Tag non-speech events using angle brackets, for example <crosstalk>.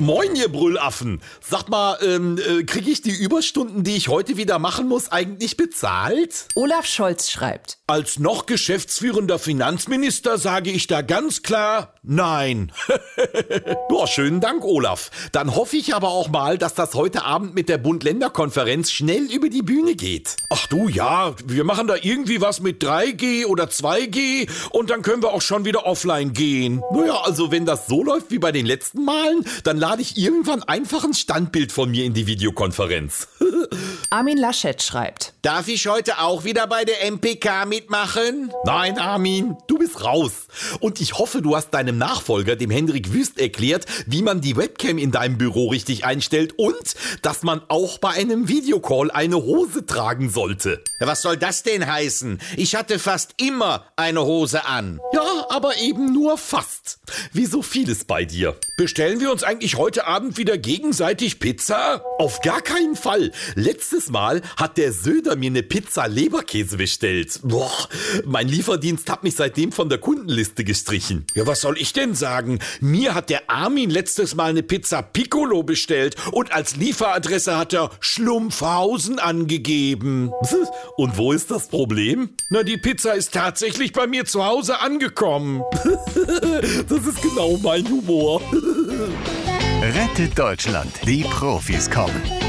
Moin, ihr Brüllaffen. Sagt mal, ähm, äh, kriege ich die Überstunden, die ich heute wieder machen muss, eigentlich bezahlt? Olaf Scholz schreibt. Als noch geschäftsführender Finanzminister sage ich da ganz klar Nein. <laughs> Boah, schönen Dank, Olaf. Dann hoffe ich aber auch mal, dass das heute Abend mit der Bund-Länder-Konferenz schnell über die Bühne geht. Ach du, ja, wir machen da irgendwie was mit 3G oder 2G und dann können wir auch schon wieder offline gehen. Naja, also wenn das so läuft wie bei den letzten Malen, dann lade ich irgendwann einfach ein Standbild von mir in die Videokonferenz. <laughs> Armin Laschet schreibt. Darf ich heute auch wieder bei der MPK mitmachen? Nein, Armin, du bist raus. Und ich hoffe, du hast deinem Nachfolger, dem Hendrik Wüst, erklärt, wie man die Webcam in deinem Büro richtig einstellt und dass man auch bei einem Videocall eine Hose tragen sollte. Was soll das denn heißen? Ich hatte fast immer eine Hose an. Ja, aber eben nur fast. Wie so vieles bei dir. Bestellen wir uns eigentlich heute Abend wieder gegenseitig Pizza? Auf gar keinen Fall. Letztes Mal hat der Söder mir eine Pizza Leberkäse bestellt. Boah, mein Lieferdienst hat mich seitdem von der Kundenliste gestrichen. Ja, was soll ich denn sagen? Mir hat der Armin letztes Mal eine Pizza Piccolo bestellt und als Lieferadresse hat er Schlumpfhausen angegeben. <laughs> Und wo ist das Problem? Na, die Pizza ist tatsächlich bei mir zu Hause angekommen. <laughs> das ist genau mein Humor. <laughs> Rettet Deutschland. Die Profis kommen.